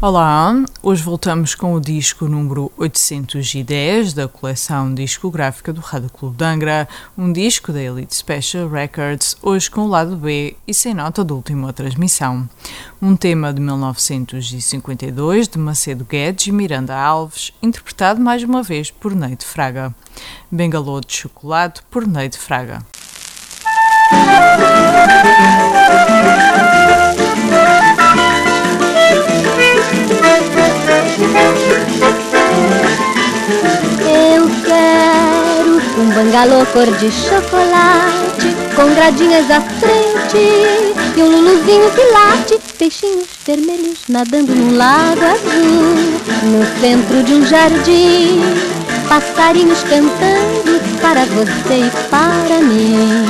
Olá, hoje voltamos com o disco número 810 da coleção discográfica do Rádio Clube de Angra, um disco da Elite Special Records, hoje com o lado B e sem nota de última transmissão. Um tema de 1952 de Macedo Guedes e Miranda Alves, interpretado mais uma vez por Neide Fraga. Bengalô de Chocolate por Neide Fraga. Bangalô cor de chocolate, com gradinhas à frente e um luluzinho que late, peixinhos vermelhos nadando num lago azul, no centro de um jardim, passarinhos cantando para você e para mim.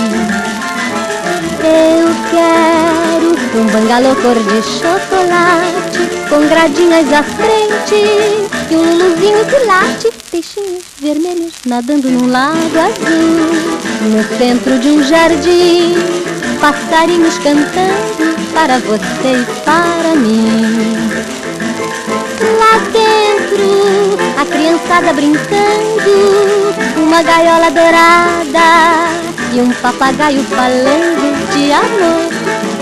Eu quero um bangalô cor de chocolate, com gradinhas à frente e um luluzinho que late, peixinhos vermelhos nadando num lago azul, no centro de um jardim, passarinhos cantando para você e para mim. Lá dentro, a criançada brincando, uma gaiola dourada e um papagaio falando de amor.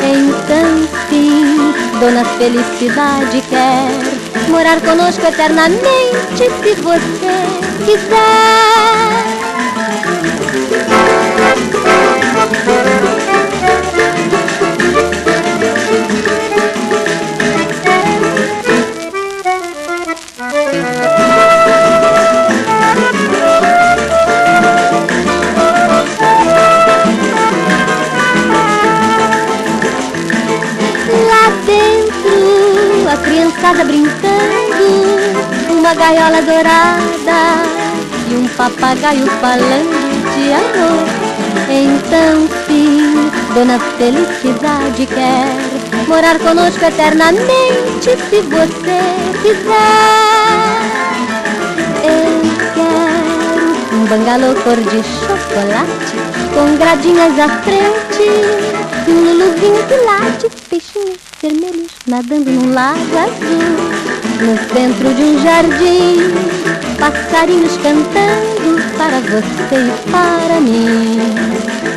Então sim, Dona Felicidade quer morar conosco eternamente se você quiser. A criançada brincando, uma gaiola dourada e um papagaio falando de amor. Então sim, Dona Felicidade quer morar conosco eternamente se você quiser. Eu quero um bangalô cor de chocolate com gradinhas à frente e um luluzinho que late, peixinhos vermelhos nadando num lago azul, no centro de um jardim, passarinhos cantando para você e para mim.